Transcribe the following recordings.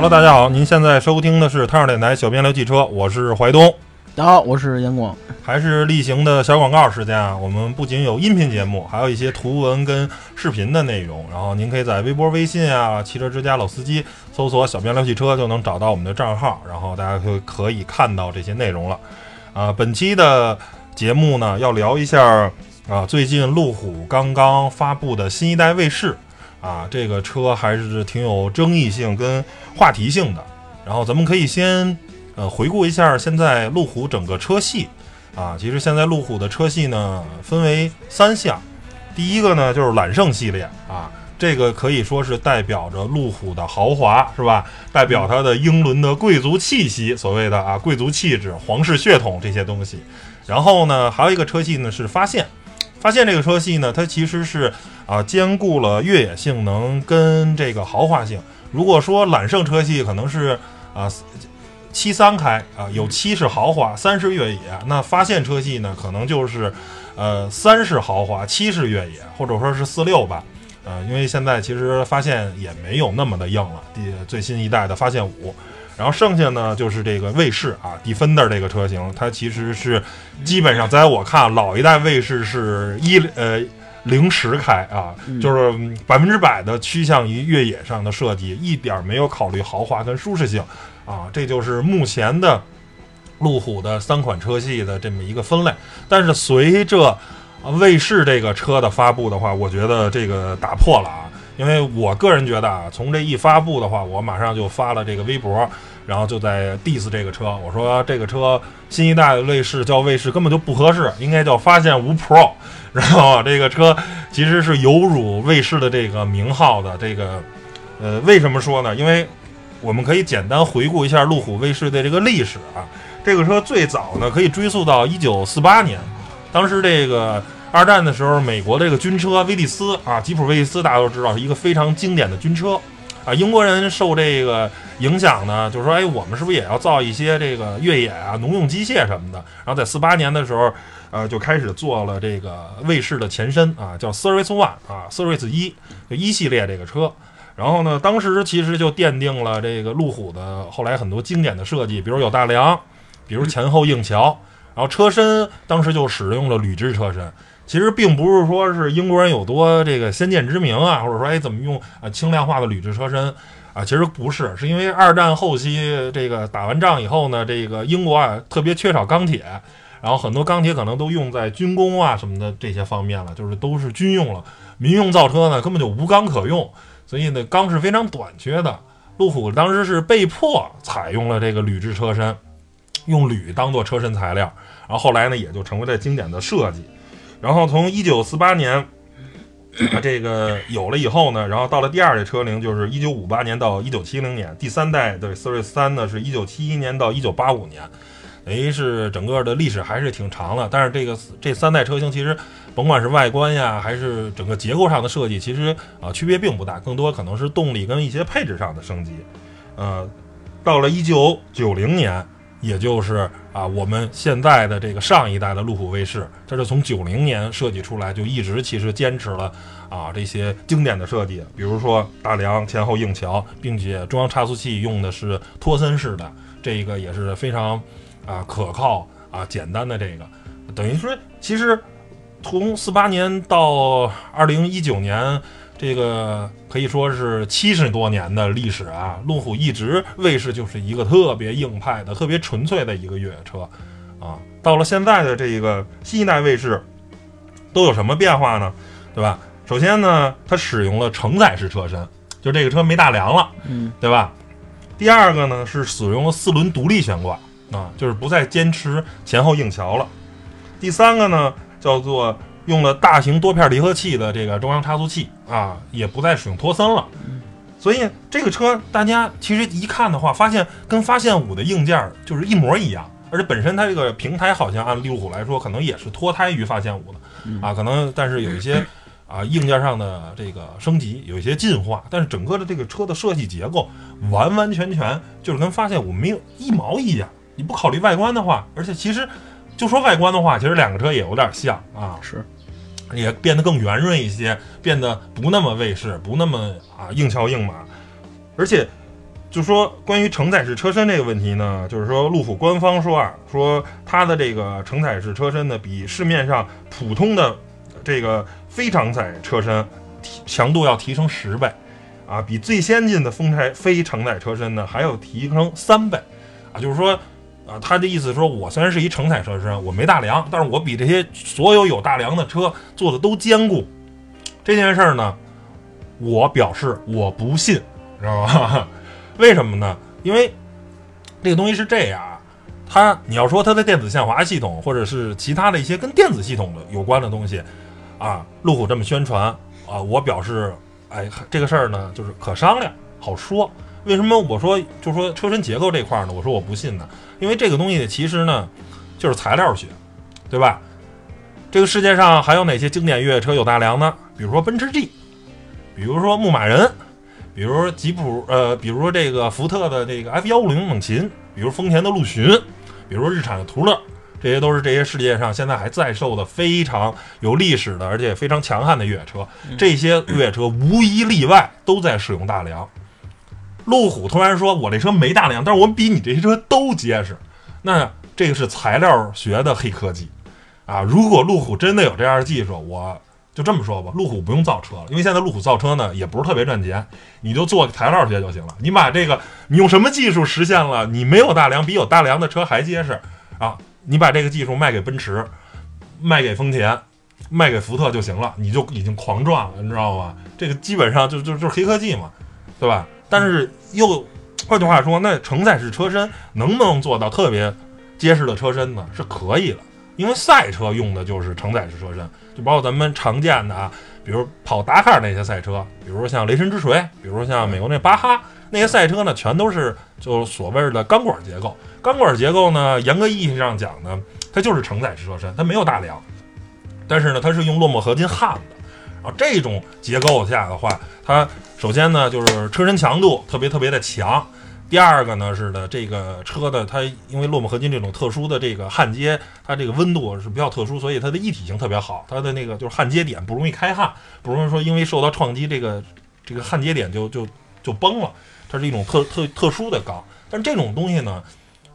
Hello，大家好，您现在收听的是汤尔电台小编聊汽车，我是怀东。大家好，我是阳光。还是例行的小广告时间啊，我们不仅有音频节目，还有一些图文跟视频的内容。然后您可以在微博、微信啊、汽车之家老司机搜索“小编聊汽车”就能找到我们的账号，然后大家就可以看到这些内容了。啊，本期的节目呢，要聊一下啊，最近路虎刚刚发布的新一代卫士啊，这个车还是挺有争议性跟话题性的。然后咱们可以先呃回顾一下现在路虎整个车系。啊，其实现在路虎的车系呢分为三项，第一个呢就是揽胜系列啊，这个可以说是代表着路虎的豪华，是吧？代表它的英伦的贵族气息，所谓的啊贵族气质、皇室血统这些东西。然后呢，还有一个车系呢是发现，发现这个车系呢，它其实是啊兼顾了越野性能跟这个豪华性。如果说揽胜车系可能是啊。七三开啊，有七是豪华，三是越野。那发现车系呢，可能就是，呃，三是豪华，七是越野，或者说是四六吧。呃，因为现在其实发现也没有那么的硬了，第最新一代的发现五，然后剩下呢就是这个卫士啊，Defender 这个车型，它其实是基本上在我看老一代卫士是一呃零时开啊，就是百分之百的趋向于越野上的设计，一点没有考虑豪华跟舒适性。啊，这就是目前的路虎的三款车系的这么一个分类。但是随着卫士这个车的发布的话，我觉得这个打破了啊。因为我个人觉得啊，从这一发布的话，我马上就发了这个微博，然后就在 diss 这个车。我说这个车新一代的卫士叫卫士根本就不合适，应该叫发现五 Pro。然后这个车其实是有辱卫士的这个名号的。这个呃，为什么说呢？因为我们可以简单回顾一下路虎卫士的这个历史啊。这个车最早呢可以追溯到一九四八年，当时这个二战的时候，美国这个军车威利斯啊，吉普威利斯大家都知道是一个非常经典的军车啊。英国人受这个影响呢，就是说，哎，我们是不是也要造一些这个越野啊、农用机械什么的？然后在四八年的时候，呃，就开始做了这个卫士的前身啊，叫 Service One 啊，Service 一就一系列这个车。然后呢，当时其实就奠定了这个路虎的后来很多经典的设计，比如有大梁，比如前后硬桥，然后车身当时就使用了铝制车身。其实并不是说是英国人有多这个先见之明啊，或者说哎怎么用啊轻量化的铝制车身啊，其实不是，是因为二战后期这个打完仗以后呢，这个英国啊特别缺少钢铁，然后很多钢铁可能都用在军工啊什么的这些方面了，就是都是军用了，民用造车呢根本就无钢可用。所以呢，钢是非常短缺的。路虎当时是被迫采用了这个铝制车身，用铝当做车身材料。然后后来呢，也就成为了经典的设计。然后从一九四八年这个有了以后呢，然后到了第二代车龄，就是一九五八年到一九七零年。第三代的 Series 三呢，是一九七一年到一九八五年。等于是整个的历史还是挺长的，但是这个这三代车型其实，甭管是外观呀，还是整个结构上的设计，其实啊区别并不大，更多可能是动力跟一些配置上的升级。呃，到了一九九零年，也就是啊我们现在的这个上一代的路虎卫士，这是从九零年设计出来，就一直其实坚持了啊这些经典的设计，比如说大梁前后硬桥，并且中央差速器用的是托森式的，这个也是非常。啊，可靠啊，简单的这个，等于说，其实从四八年到二零一九年，这个可以说是七十多年的历史啊。路虎一直卫士就是一个特别硬派的、特别纯粹的一个越野车啊。到了现在的这个新一代卫士，都有什么变化呢？对吧？首先呢，它使用了承载式车身，就这个车没大梁了，嗯，对吧？第二个呢，是使用了四轮独立悬挂。啊，就是不再坚持前后硬桥了。第三个呢，叫做用了大型多片离合器的这个中央差速器啊，也不再使用托森了。所以这个车大家其实一看的话，发现跟发现五的硬件就是一模一样，而且本身它这个平台好像按路虎来说，可能也是脱胎于发现五的啊，可能但是有一些 啊硬件上的这个升级，有一些进化，但是整个的这个车的设计结构完完全全就是跟发现五没有一毛一样。你不考虑外观的话，而且其实就说外观的话，其实两个车也有点像啊，是，也变得更圆润一些，变得不那么卫士，不那么啊硬桥硬马，而且就说关于承载式车身这个问题呢，就是说路虎官方说啊，说它的这个承载式车身呢，比市面上普通的这个非承载车身强度要提升十倍，啊，比最先进的风柴非承载车身呢还要提升三倍，啊，就是说，啊，他的意思说我虽然是一承载车身，我没大梁，但是我比这些所有有大梁的车做的都坚固。这件事儿呢，我表示我不信，知道吧？为什么呢？因为这个东西是这样，它你要说它的电子限滑系统，或者是其他的一些跟电子系统的有关的东西，啊，路虎这么宣传啊，我表示，哎，这个事儿呢，就是可商量，好说。为什么我说就说车身结构这块呢？我说我不信呢，因为这个东西其实呢，就是材料学，对吧？这个世界上还有哪些经典越野车有大梁呢？比如说奔驰 G，比如说牧马人。比如吉普，呃，比如说这个福特的这个 F 幺五零猛禽，比如丰田的陆巡，比如日产的途乐，这些都是这些世界上现在还在售的非常有历史的，而且非常强悍的越野车。这些越野车无一例外都在使用大梁。路虎突然说：“我这车没大梁，但是我比你这些车都结实。”那这个是材料学的黑科技啊！如果路虎真的有这样的技术，我。就这么说吧，路虎不用造车了，因为现在路虎造车呢也不是特别赚钱，你就做材料学就行了。你把这个，你用什么技术实现了？你没有大梁，比有大梁的车还结实啊！你把这个技术卖给奔驰，卖给丰田，卖给福特就行了，你就已经狂赚了，你知道吗？这个基本上就就就是黑科技嘛，对吧？但是又换句话说，那承载式车身能不能做到特别结实的车身呢？是可以的。因为赛车用的就是承载式车身，就包括咱们常见的啊，比如跑达喀尔那些赛车，比如像雷神之锤，比如像美国那巴哈那些赛车呢，全都是就所谓的钢管结构。钢管结构呢，严格意义上讲呢，它就是承载式车身，它没有大梁，但是呢，它是用落寞合金焊的。这种结构下的话，它首先呢就是车身强度特别特别的强。第二个呢是的，这个车的它因为落寞合金这种特殊的这个焊接，它这个温度是比较特殊，所以它的一体性特别好。它的那个就是焊接点不容易开焊，不容易说因为受到撞击，这个这个焊接点就就就崩了。它是一种特特特殊的钢，但这种东西呢，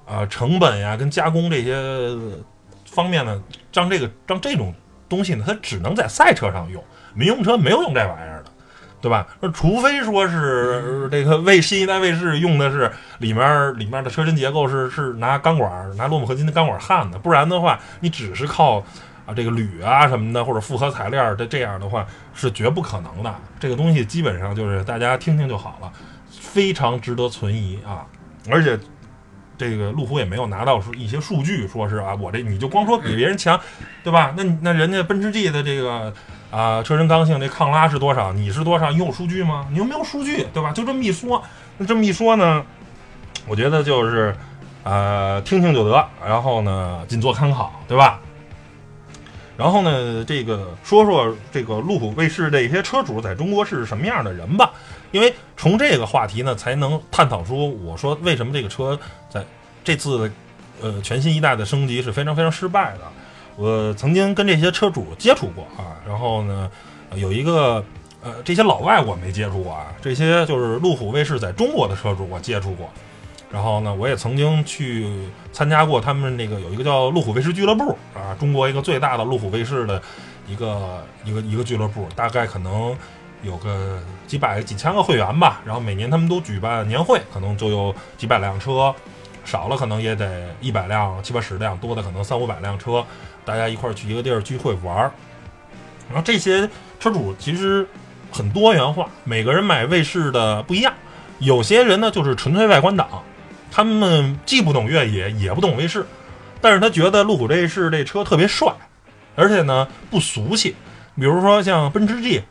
啊，成本呀跟加工这些方面呢，让这个让这种东西呢，它只能在赛车上用，民用车没有用这玩意儿的。对吧？那除非说是这个卫新一代卫士用的是里面里面的车身结构是是拿钢管拿落寞合金的钢管焊的，不然的话，你只是靠啊这个铝啊什么的或者复合材料的这样的话是绝不可能的。这个东西基本上就是大家听听就好了，非常值得存疑啊！而且这个路虎也没有拿到说一些数据，说是啊我这你就光说比别人强，对吧？那那人家奔驰 G 的这个。啊，车身刚性这抗拉是多少？你是多少？你有数据吗？你又没有数据，对吧？就这么一说，那这么一说呢，我觉得就是，呃，听听就得，然后呢，仅做参考，对吧？然后呢，这个说说这个路虎卫士这些车主在中国是什么样的人吧？因为从这个话题呢，才能探讨出我说为什么这个车在这次呃全新一代的升级是非常非常失败的。我曾经跟这些车主接触过啊，然后呢，有一个呃，这些老外我没接触过啊，这些就是路虎卫士在中国的车主我接触过，然后呢，我也曾经去参加过他们那个有一个叫路虎卫士俱乐部啊，中国一个最大的路虎卫士的一个一个一个俱乐部，大概可能有个几百几千个会员吧，然后每年他们都举办年会，可能就有几百辆车，少了可能也得一百辆七八十辆，多的可能三五百辆车。大家一块儿去一个地儿聚会玩儿，然后这些车主其实很多元化，每个人买卫士的不一样。有些人呢就是纯粹外观党，他们既不懂越野，也不懂卫士，但是他觉得路虎卫士这车特别帅，而且呢不俗气。比如说像奔驰 G，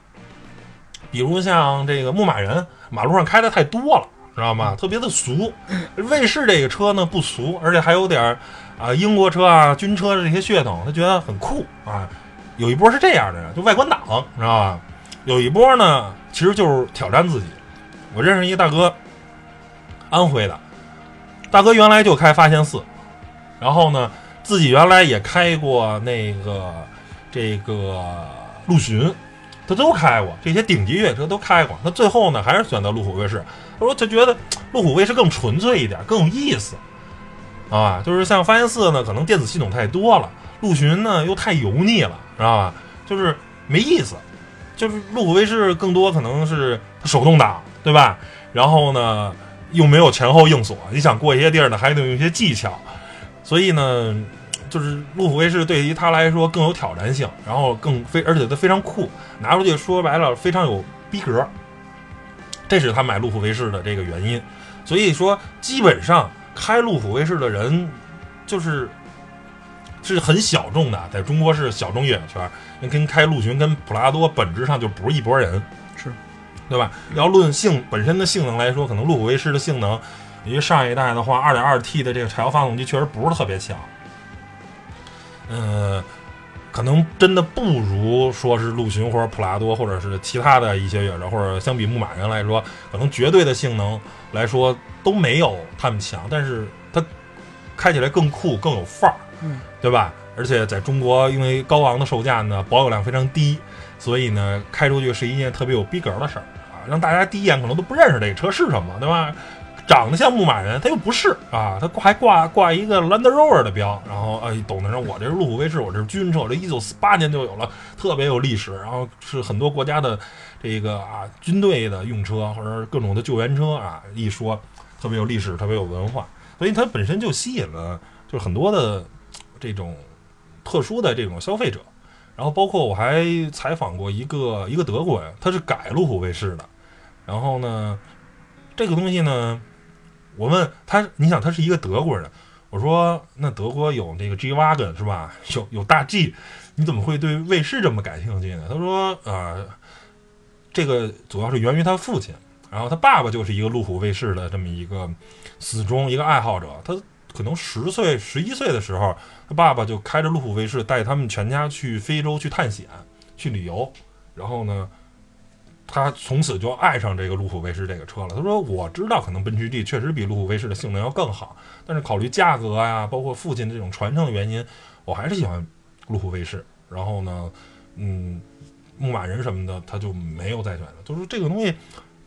比如像这个牧马人，马路上开的太多了，知道吗？特别的俗。卫士这个车呢不俗，而且还有点儿。啊，英国车啊，军车的这些血统，他觉得很酷啊。有一波是这样的，就外观党，知道吧？有一波呢，其实就是挑战自己。我认识一个大哥，安徽的，大哥原来就开发现四，然后呢，自己原来也开过那个这个陆巡，他都开过，这些顶级越野车都开过。他最后呢，还是选择路虎卫士。他说他觉得路虎卫士更纯粹一点，更有意思啊。就是像发现四呢，可能电子系统太多了；陆巡呢又太油腻了，知道吧？就是没意思。就是路虎卫士更多可能是手动挡，对吧？然后呢，又没有前后硬锁，你想过一些地儿呢，还得用一些技巧。所以呢。就是路虎卫士对于他来说更有挑战性，然后更非，而且它非常酷，拿出去说白了非常有逼格，这是他买路虎卫士的这个原因。所以说，基本上开路虎卫士的人就是是很小众的，在中国是小众越野圈，那跟开陆巡跟普拉多本质上就不是一拨人，是对吧？要论性本身的性能来说，可能路虎卫士的性能，因为上一代的话，二点二 T 的这个柴油发动机确实不是特别强。嗯，可能真的不如说是陆巡或者普拉多，或者是其他的一些越野车，或者相比牧马人来说，可能绝对的性能来说都没有他们强。但是它开起来更酷，更有范儿，嗯，对吧？而且在中国，因为高昂的售价呢，保有量非常低，所以呢，开出去是一件特别有逼格的事儿啊，让大家第一眼可能都不认识这个车是什么，对吧？长得像牧马人，他又不是啊，他挂还挂挂一个 Land Rover 的标，然后哎，懂得人，我这是路虎卫士，我这是军车，我这一九四八年就有了，特别有历史，然后是很多国家的这个啊军队的用车或者各种的救援车啊，一说特别有历史，特别有文化，所以它本身就吸引了就是很多的这种特殊的这种消费者，然后包括我还采访过一个一个德国人，他是改路虎卫士的，然后呢，这个东西呢。我问他，你想他是一个德国人，我说那德国有那个 G wagon 是吧？有有大 G，你怎么会对卫士这么感兴趣呢？他说啊，这个主要是源于他父亲，然后他爸爸就是一个路虎卫士的这么一个死忠一个爱好者。他可能十岁十一岁的时候，他爸爸就开着路虎卫士带他们全家去非洲去探险去旅游，然后呢。他从此就爱上这个路虎卫士这个车了。他说：“我知道可能奔驰 G 确实比路虎卫士的性能要更好，但是考虑价格呀，包括父亲这种传承的原因，我还是喜欢路虎卫士。然后呢，嗯，牧马人什么的他就没有再选了。就是这个东西，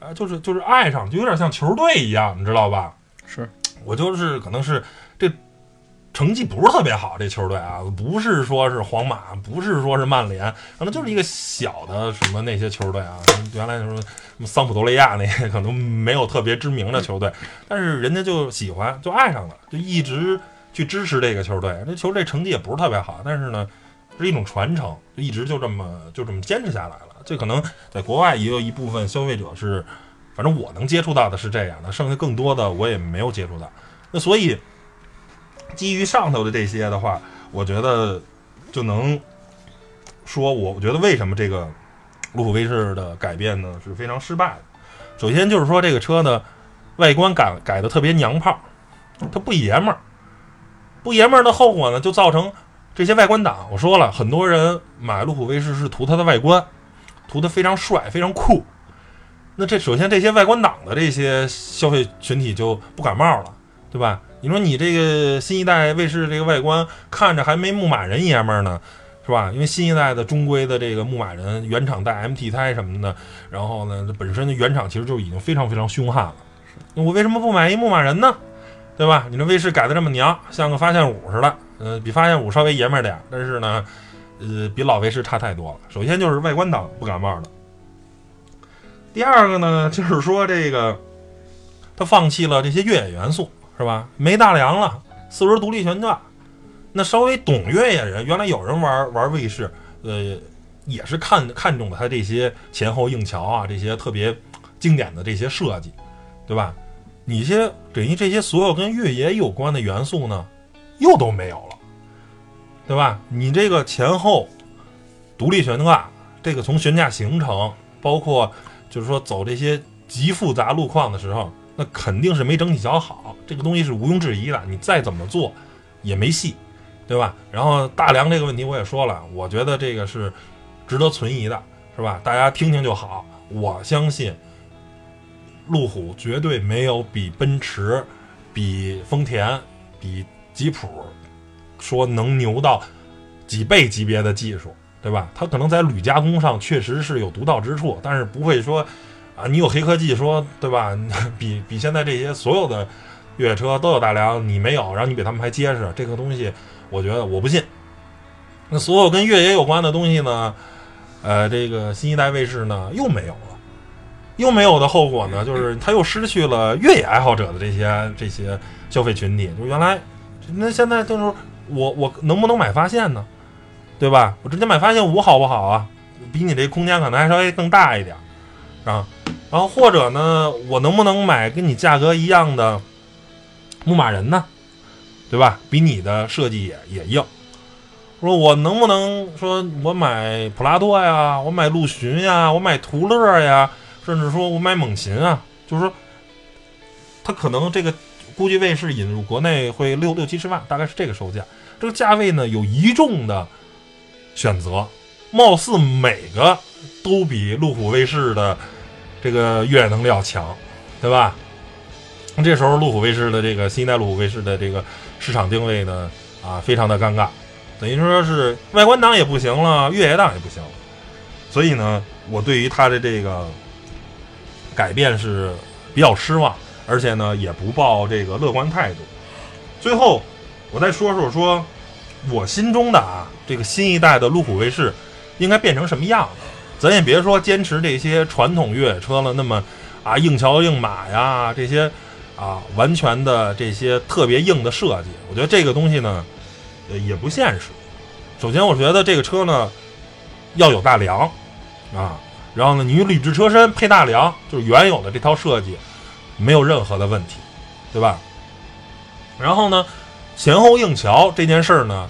啊，就是就是爱上，就有点像球队一样，你知道吧？是我就是可能是这。”成绩不是特别好，这球队啊，不是说是皇马，不是说是曼联，可能就是一个小的什么那些球队啊。原来什么桑普多利亚那些可能没有特别知名的球队，但是人家就喜欢，就爱上了，就一直去支持这个球队。这球队成绩也不是特别好，但是呢，是一种传承，就一直就这么就这么坚持下来了。这可能在国外也有一部分消费者是，反正我能接触到的是这样的，剩下更多的我也没有接触到。那所以。基于上头的这些的话，我觉得就能说，我觉得为什么这个路虎卫士的改变呢是非常失败的。首先就是说这个车的外观改改的特别娘炮，它不爷们儿，不爷们儿的后果呢就造成这些外观党。我说了很多人买路虎卫士是图它的外观，图的非常帅非常酷。那这首先这些外观党的这些消费群体就不感冒了，对吧？你说你这个新一代卫士这个外观看着还没牧马人爷们儿呢，是吧？因为新一代的中规的这个牧马人原厂带 MT 胎什么的，然后呢，本身的原厂其实就已经非常非常凶悍了。我为什么不买一牧马人呢？对吧？你这卫士改的这么娘，像个发现五似的，呃，比发现五稍微爷们儿点，但是呢，呃，比老卫士差太多了。首先就是外观党不感冒的，第二个呢，就是说这个他放弃了这些越野元素。是吧？没大梁了，四轮独立悬架。那稍微懂越野人，原来有人玩玩卫士，呃，也是看看中了它这些前后硬桥啊，这些特别经典的这些设计，对吧？你些等于这些所有跟越野有关的元素呢，又都没有了，对吧？你这个前后独立悬挂，这个从悬架形成，包括就是说走这些极复杂路况的时候。那肯定是没整体桥好，这个东西是毋庸置疑的。你再怎么做，也没戏，对吧？然后大梁这个问题我也说了，我觉得这个是值得存疑的，是吧？大家听听就好。我相信路虎绝对没有比奔驰、比丰田、比吉普说能牛到几倍级别的技术，对吧？它可能在铝加工上确实是有独到之处，但是不会说啊，你有黑科技说对吧？比比现在这些所有的越野车都有大梁，你没有，然后你比他们还结实，这个东西我觉得我不信。那所有跟越野有关的东西呢，呃，这个新一代卫士呢又没有了，又没有的后果呢，就是它又失去了越野爱好者的这些这些消费群体。就原来，那现在就是我我能不能买发现呢？对吧？我直接买发现五好不好啊？比你这空间可能还稍微更大一点啊。然后或者呢，我能不能买跟你价格一样的牧马人呢？对吧？比你的设计也也硬。说我能不能说我买普拉多呀，我买陆巡呀，我买途乐呀，甚至说我买猛禽啊？就是说，它可能这个估计卫士引入国内会六六七十万，大概是这个售价。这个价位呢，有一众的。选择，貌似每个都比路虎卫士的这个越野能力要强，对吧？这时候路虎卫士的这个新一代路虎卫士的这个市场定位呢，啊，非常的尴尬，等于说是外观档也不行了，越野档也不行了。所以呢，我对于它的这个改变是比较失望，而且呢，也不抱这个乐观态度。最后，我再说说说。我心中的啊，这个新一代的路虎卫士应该变成什么样子？咱也别说坚持这些传统越野车了，那么啊硬桥硬马呀这些啊完全的这些特别硬的设计，我觉得这个东西呢呃也不现实。首先，我觉得这个车呢要有大梁啊，然后呢你铝制车身配大梁，就是原有的这套设计没有任何的问题，对吧？然后呢？前后硬桥这件事儿呢，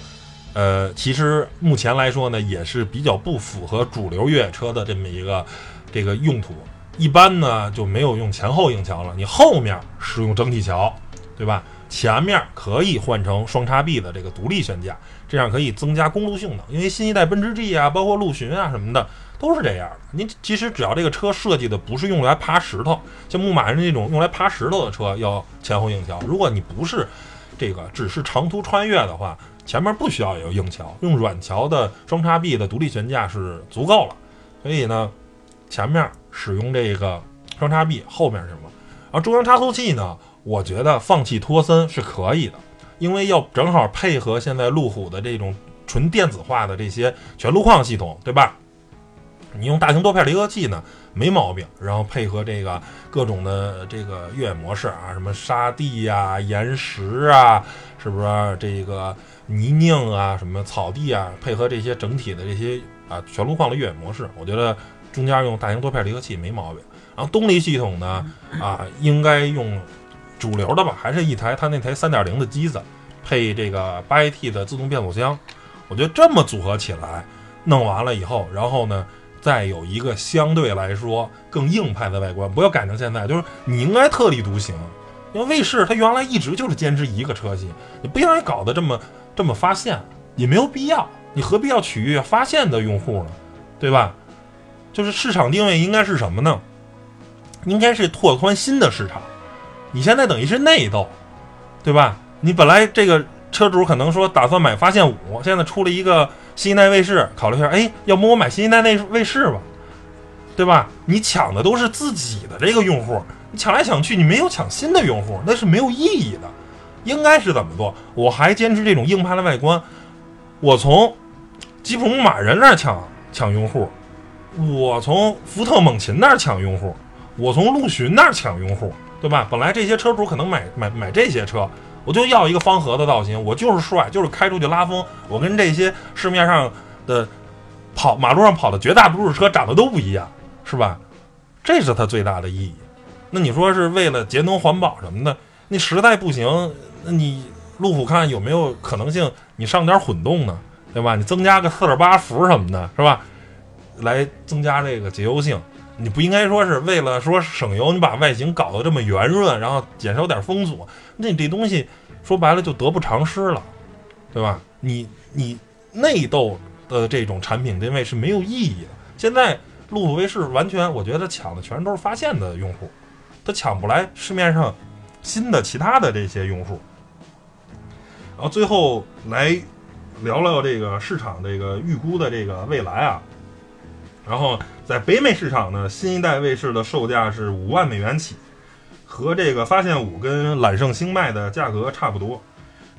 呃，其实目前来说呢，也是比较不符合主流越野车的这么一个这个用途。一般呢就没有用前后硬桥了，你后面使用整体桥，对吧？前面可以换成双叉臂的这个独立悬架，这样可以增加公路性能。因为新一代奔驰 G 啊，包括陆巡啊什么的都是这样的。您其实只要这个车设计的不是用来爬石头，像牧马人那种用来爬石头的车要前后硬桥。如果你不是。这个只是长途穿越的话，前面不需要有硬桥，用软桥的双叉臂的独立悬架是足够了。所以呢，前面使用这个双叉臂，后面什么？而中央差速器呢？我觉得放弃托森是可以的，因为要正好配合现在路虎的这种纯电子化的这些全路况系统，对吧？你用大型多片离合器呢？没毛病，然后配合这个各种的这个越野模式啊，什么沙地呀、岩石啊，是不是这个泥泞啊、什么草地啊，配合这些整体的这些啊全路况的越野模式，我觉得中间用大型多片离合器没毛病。然后动力系统呢，啊，应该用主流的吧，还是一台它那台三点零的机子，配这个八 AT 的自动变速箱，我觉得这么组合起来，弄完了以后，然后呢？再有一个相对来说更硬派的外观，不要改成现在，就是你应该特立独行。因为卫士它原来一直就是坚持一个车型，你不应该搞得这么这么发现，也没有必要。你何必要取悦发现的用户呢？对吧？就是市场定位应该是什么呢？应该是拓宽新的市场。你现在等于是内斗，对吧？你本来这个车主可能说打算买发现五，现在出了一个。新一代卫士，考虑一下，哎，要不我买新一代那卫士吧，对吧？你抢的都是自己的这个用户，你抢来抢去，你没有抢新的用户，那是没有意义的。应该是怎么做？我还坚持这种硬派的外观，我从吉普牧马人那儿抢抢用户，我从福特猛禽那儿抢用户，我从陆巡那儿抢用户，对吧？本来这些车主可能买买买这些车。我就要一个方盒的造型，我就是帅，就是开出去拉风。我跟这些市面上的跑马路上跑的绝大多数车长得都不一样，是吧？这是它最大的意义。那你说是为了节能环保什么的，那实在不行，那你路虎看有没有可能性，你上点混动呢，对吧？你增加个四点八伏什么的，是吧？来增加这个节油性。你不应该说是为了说省油，你把外形搞得这么圆润，然后减少点风阻，那你这东西说白了就得不偿失了，对吧？你你内斗的这种产品定位是没有意义的。现在路虎卫士完全，我觉得抢的全都是发现的用户，他抢不来市面上新的其他的这些用户。然后最后来聊聊这个市场这个预估的这个未来啊。然后在北美市场呢，新一代卫士的售价是五万美元起，和这个发现五跟揽胜星脉的价格差不多。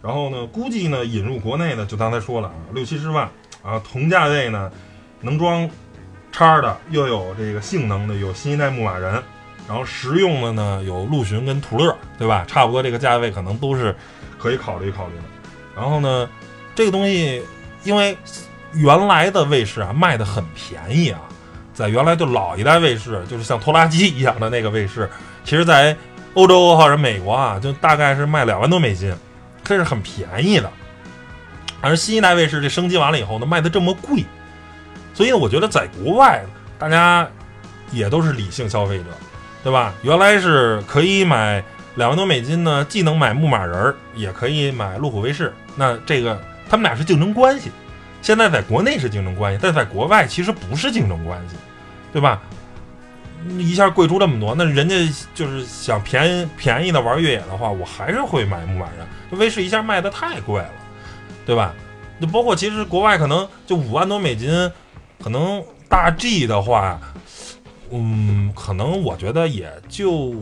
然后呢，估计呢引入国内呢，就刚才说了啊，六七十万啊，同价位呢能装叉的，又有这个性能的，有新一代牧马人。然后实用的呢，有陆巡跟途乐，对吧？差不多这个价位可能都是可以考虑考虑的。然后呢，这个东西因为原来的卫士啊卖的很便宜啊，在原来就老一代卫士，就是像拖拉机一样的那个卫士，其实在欧洲或者美国啊，就大概是卖两万多美金，这是很便宜的。而新一代卫士这升级完了以后呢，卖的这么贵，所以我觉得在国外大家也都是理性消费者。对吧？原来是可以买两万多美金呢，既能买牧马人儿，也可以买路虎卫士。那这个他们俩是竞争关系。现在在国内是竞争关系，但在国外其实不是竞争关系，对吧？一下贵出这么多，那人家就是想便宜便宜的玩越野的话，我还是会买牧马人。这卫士一下卖的太贵了，对吧？那包括其实国外可能就五万多美金，可能大 G 的话。嗯，可能我觉得也就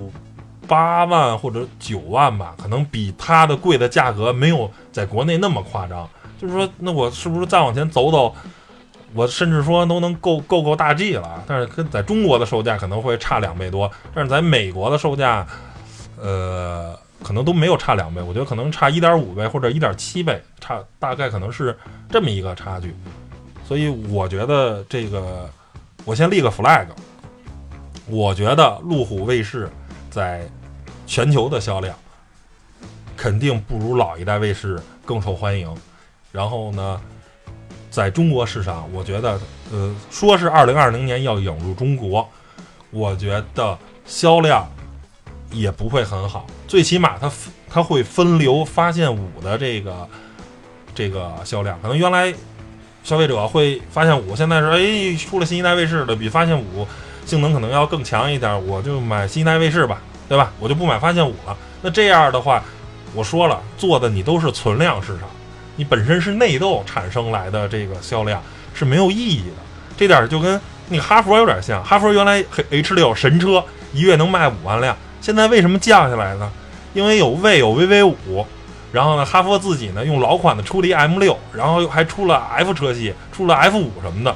八万或者九万吧，可能比它的贵的价格没有在国内那么夸张。就是说，那我是不是再往前走走，我甚至说都能够够够大 G 了？但是跟在中国的售价可能会差两倍多，但是在美国的售价，呃，可能都没有差两倍，我觉得可能差一点五倍或者一点七倍，差大概可能是这么一个差距。所以我觉得这个，我先立个 flag。我觉得路虎卫士在全球的销量肯定不如老一代卫士更受欢迎。然后呢，在中国市场，我觉得，呃，说是二零二零年要引入中国，我觉得销量也不会很好。最起码它它会分流发现五的这个这个销量，可能原来消费者会发现五，现在是哎出了新一代卫士的比发现五。性能可能要更强一点，我就买新一代卫士吧，对吧？我就不买发现五了。那这样的话，我说了，做的你都是存量市场，你本身是内斗产生来的这个销量是没有意义的。这点就跟那个哈佛有点像，哈佛原来 H 六神车一月能卖五万辆，现在为什么降下来呢？因为有魏有 VV 五，然后呢，哈佛自己呢用老款的出了一 M 六，然后还出了 F 车系，出了 F 五什么的，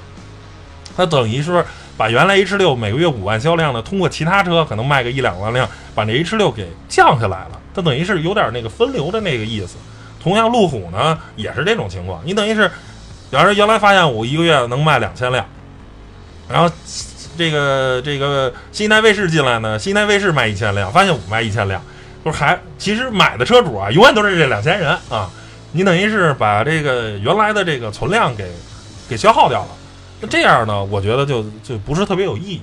它等于是。把原来 H 六每个月五万销量的，通过其他车可能卖个一两万辆，把那 H 六给降下来了。它等于是有点那个分流的那个意思。同样，路虎呢也是这种情况。你等于是，比方说原来发现五一个月能卖两千辆，然后这个这个新一代卫士进来呢，新一代卫士卖一千辆，发现五卖一千辆，不是还其实买的车主啊，永远都是这两千人啊。你等于是把这个原来的这个存量给给消耗掉了。那这样呢？我觉得就就不是特别有意义。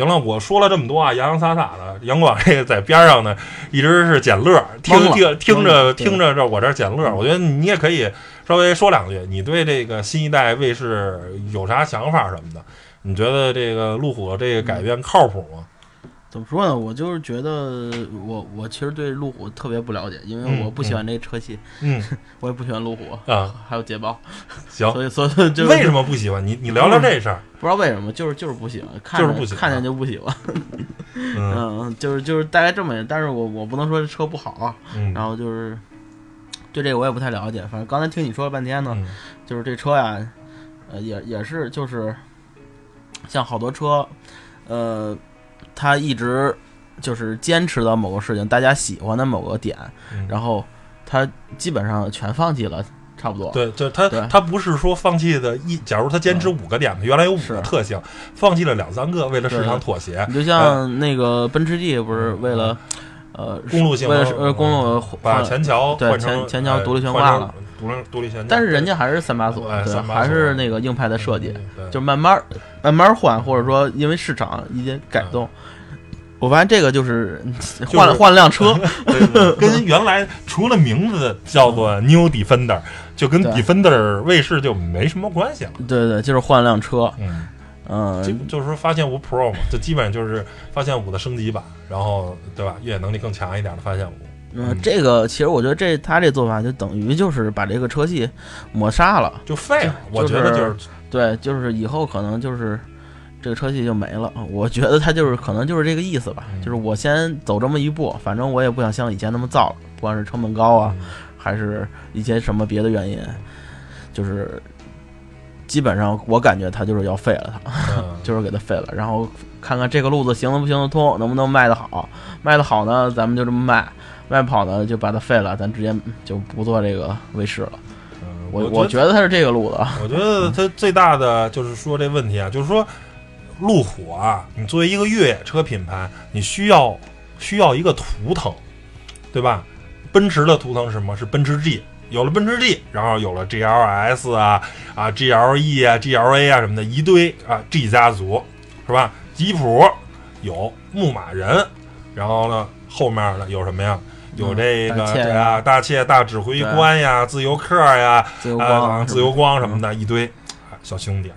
行了，我说了这么多啊，洋洋洒洒的。杨广这个在边上呢，一直是捡乐，听听听着听着这我这捡乐。我觉得你也可以稍微说两句，你对这个新一代卫视有啥想法什么的？你觉得这个路虎这个改变靠谱吗？怎么说呢？我就是觉得，我我其实对路虎特别不了解，因为我不喜欢这车系。嗯，我也不喜欢路虎啊，还有捷豹。行，所以所以就 为什么不喜欢？你你聊聊这事儿。不知道为什么，就是就是不喜欢，看就是不喜欢，看见就不喜欢。嗯，就是就是大概这么，但是我我不能说这车不好。嗯，然后就是对这个我也不太了解，反正刚才听你说了半天呢，就是这车呀，呃，也也是就是像好多车，呃。他一直就是坚持到某个事情，大家喜欢的某个点，然后他基本上全放弃了，差不多。对，就他他不是说放弃的一，假如他坚持五个点，原来有五个特性，放弃了两三个，为了市场妥协。你就像那个奔驰 G，不是为了呃公路性，为了呃公路把前桥对前前桥独立悬挂了，独立独立悬挂。但是人家还是三把锁，对，还是那个硬派的设计，就慢慢慢慢换，或者说因为市场一些改动。我发现这个就是换了 换了辆车，跟原来除了名字叫做 New Defender，就跟 Defender 卫士就没什么关系了。对对，就是换了辆车。嗯嗯，就是说发现五 Pro 嘛，就基本上就是发现五的升级版，然后对吧？越野能力更强一点的发现五。嗯，这个其实我觉得这他这做法就等于就是把这个车系抹杀了，就废了。我觉得就是对，就是以后可能就是这个车系就没了。我觉得他就是可能就是这个意思吧，就是我先走这么一步，反正我也不想像以前那么造了，不管是成本高啊，还是一些什么别的原因，就是基本上我感觉他就是要废了，他 就是给他废了，然后看看这个路子行不行得通，能不能卖得好，卖得好呢，咱们就这么卖。外跑呢，就把它废了，咱直接就不做这个卫士了。我我觉得他是这个路子。我觉得他最大的就是说这问题啊，就是说路虎啊，你作为一个越野车品牌，你需要需要一个图腾，对吧？奔驰的图腾是什么？是奔驰 G，有了奔驰 G，然后有了 GLS 啊啊 GLE 啊 GLA 啊什么的一堆啊 G 家族，是吧？吉普有牧马人，然后呢后面呢有什么呀？有这个对啊，大切大指挥官呀，自由客呀，啊，自由光什么的一堆小兄弟啊。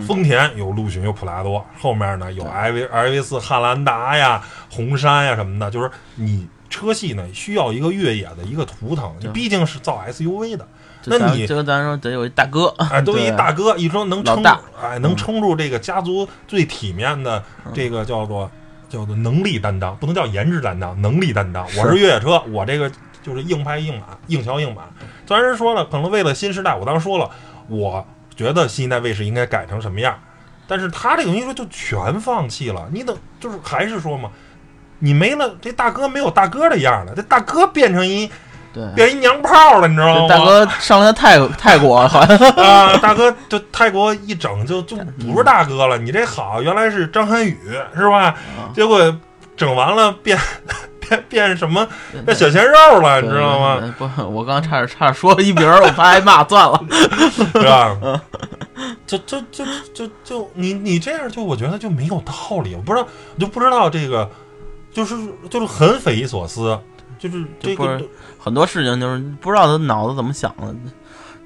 丰田有陆巡，有普拉多，后面呢有 iV iV 四、汉兰达呀、红杉呀什么的。就是你车系呢需要一个越野的一个图腾，你毕竟是造 SUV 的，那你就咱说得有一大哥，哎，都一大哥，一说能撑，哎，能撑住这个家族最体面的这个叫做。叫做能力担当，不能叫颜值担当，能力担当。我是越野车，我这个就是硬派硬马，硬桥硬马。虽然说了，可能为了新时代，我当时说了，我觉得新一代卫士应该改成什么样，但是他这个东西说就全放弃了。你等就是还是说嘛，你没了这大哥没有大哥的样了，这大哥变成一。对，变一娘炮了，你知道吗？大哥上了泰泰国，好像 啊，大哥就泰国一整就就不是大哥了。你这好，原来是张涵予是吧？结果整完了变 变变什么？变小鲜肉了，你知道吗？不，我刚差点差点说了一名儿，我怕挨骂，算了，是吧？就就就就就你你这样就我觉得就没有道理，我不知道，我就不知道这个就是就是很匪夷所思。就是这个很多事情，就是不知道他脑子怎么想的，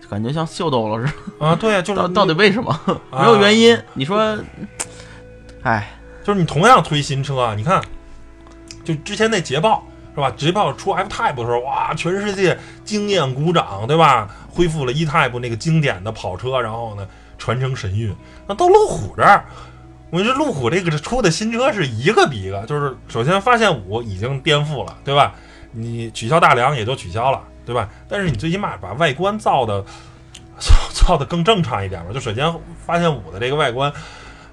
感觉像秀逗了似的啊！对呀，就是到底为什么没有原因？你说，哎，就是你同样推新车，你看，就之前那捷豹是吧？捷豹出 F Type 的时候，哇，全世界惊艳鼓掌，对吧？恢复了 E Type 那个经典的跑车，然后呢，传承神韵。那到路虎这儿，我觉得路虎这个出的新车是一个比一个，就是首先发现五已经颠覆了，对吧？你取消大梁也就取消了，对吧？但是你最起码把外观造的造造的更正常一点吧。就首先发现五的这个外观，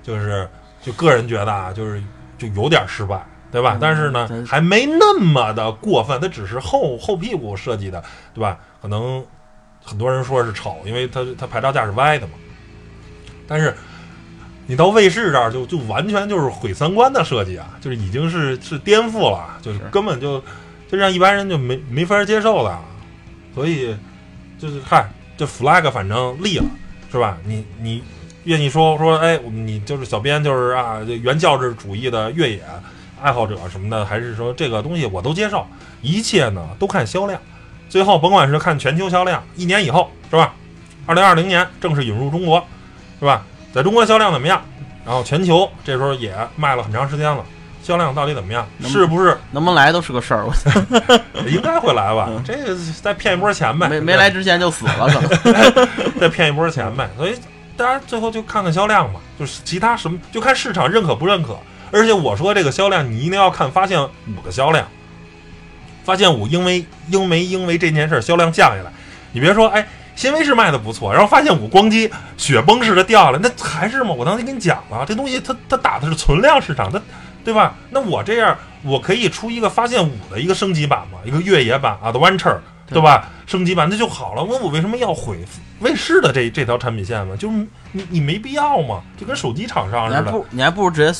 就是就个人觉得啊，就是就有点失败，对吧？但是呢，还没那么的过分，它只是后后屁股设计的，对吧？可能很多人说是丑，因为它它牌照架是歪的嘛。但是你到卫士这儿就就完全就是毁三观的设计啊，就是已经是是颠覆了，就是根本就。就让一般人就没没法接受的，所以就是嗨，这 flag 反正立了，是吧？你你愿意说说，哎，你就是小编，就是啊，原教旨主义的越野爱好者什么的，还是说这个东西我都接受，一切呢都看销量，最后甭管是看全球销量，一年以后是吧？二零二零年正式引入中国，是吧？在中国销量怎么样？然后全球这时候也卖了很长时间了。销量到底怎么样？是不是能不能来都是个事儿？我 应该会来吧。这个再骗一波钱呗。没没来之前就死了，可能 再骗一波钱呗。所以当然最后就看看销量嘛，就是其他什么就看市场认可不认可。而且我说这个销量，你一定要看发现五的销量。发现五因为因为因为这件事销量降下来，你别说哎，新威士卖的不错，然后发现五咣叽雪崩似的掉下来，那还是吗？我当时跟你讲了，这东西它它打的是存量市场，它。对吧？那我这样，我可以出一个发现五的一个升级版嘛，一个越野版啊的 Adventure，对吧？升级版那就好了。问我为什么要毁卫士的这这条产品线嘛？就是你你没必要嘛，就跟手机厂商似的。你还不你还不如直接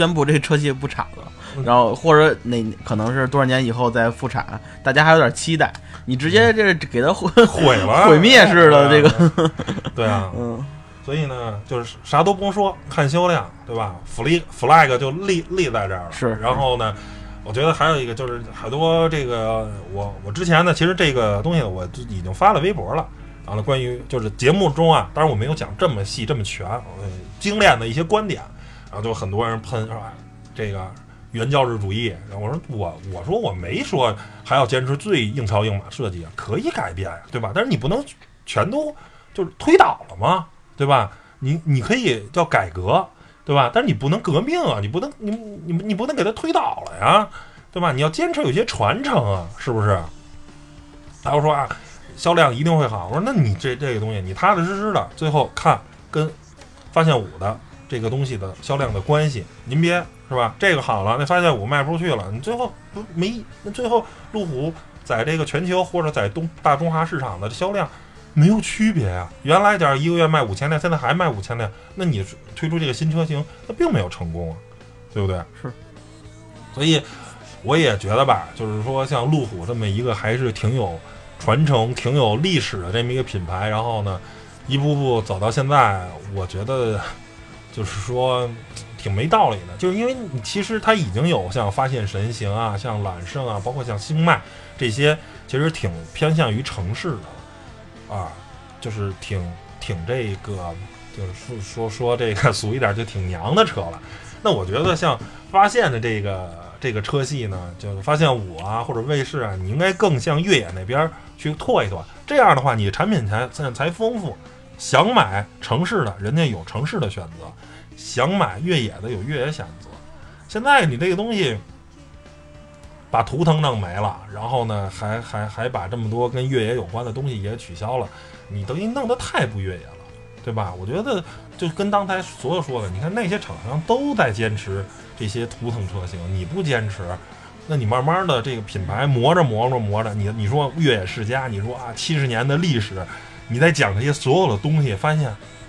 宣布这车系不产了，然后或者哪可能是多少年以后再复产，大家还有点期待。你直接这给它毁毁了，毁灭式的这个，对啊，嗯。所以呢，就是啥都甭说，看销量，对吧？flag flag 就立立在这儿了。是。然后呢，我觉得还有一个就是很多这个，我我之前呢，其实这个东西我就已经发了微博了。完了，关于就是节目中啊，当然我没有讲这么细这么全，精炼的一些观点。然后就很多人喷是吧？这个原教旨主义。然后我说我我说我没说还要坚持最硬桥硬马设计啊，可以改变呀，对吧？但是你不能全都就是推倒了嘛，对吧？你你可以叫改革，对吧？但是你不能革命啊，你不能你你你不能给它推倒了呀，对吧？你要坚持有些传承啊，是不是？他又说啊，销量一定会好。我说那你这这个东西，你踏踏实实的，最后看跟发现五的这个东西的销量的关系，您别是吧？这个好了，那发现五卖不出去了，你最后不没那最后路虎在这个全球或者在东大中华市场的销量没有区别呀。原来点一个月卖五千辆，现在还卖五千辆，那你推出这个新车型，那并没有成功啊，对不对？是，所以。我也觉得吧，就是说像路虎这么一个还是挺有传承、挺有历史的这么一个品牌，然后呢，一步步走到现在，我觉得就是说挺没道理的。就是因为你其实它已经有像发现神行啊、像揽胜啊，包括像星脉这些，其实挺偏向于城市的啊，就是挺挺这个，就是说说说这个俗一点，就挺娘的车了。那我觉得像发现的这个。这个车系呢，就是发现五啊，或者卫士啊，你应该更向越野那边去拓一拓。这样的话，你产品才才丰富。想买城市的，人家有城市的选择；想买越野的，有越野选择。现在你这个东西把图腾弄没了，然后呢，还还还把这么多跟越野有关的东西也取消了，你等于弄得太不越野了，对吧？我觉得就跟刚才所有说的，你看那些厂商都在坚持。这些图腾车型你不坚持，那你慢慢的这个品牌磨着磨着磨着，你你说越野世家，你说啊七十年的历史，你在讲这些所有的东西，发现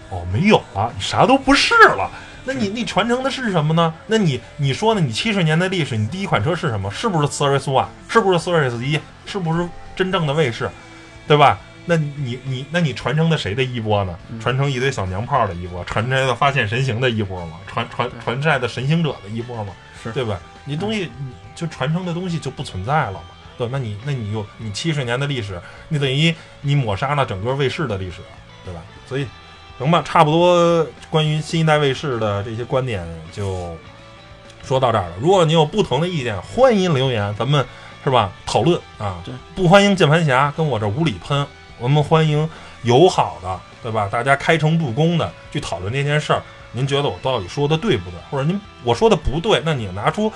哦没有了，你啥都不是了。那你你传承的是什么呢？那你你说呢？你七十年的历史，你第一款车是什么？是不是 Series One？是不是 Series 一？是不是真正的卫士？对吧？那你你那你传承的谁的衣钵呢？传承一堆小娘炮的衣钵，传承的发现神行的衣钵吗？传传传在的神行者的衣钵吗？是对吧？你东西就传承的东西就不存在了嘛？对，那你那你又你七十年的历史，你等于你抹杀了整个卫视的历史，对吧？所以行吧，差不多关于新一代卫视的这些观点就说到这儿了。如果你有不同的意见，欢迎留言，咱们是吧？讨论啊，不欢迎键盘侠跟我这无理喷。我们欢迎友好的，对吧？大家开诚布公的去讨论这件事儿。您觉得我到底说的对不对？或者您我说的不对，那你拿出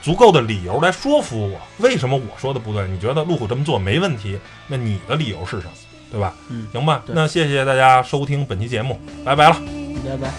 足够的理由来说服我，为什么我说的不对？你觉得路虎这么做没问题？那你的理由是什么？对吧？嗯，行吧。那谢谢大家收听本期节目，拜拜了，拜拜。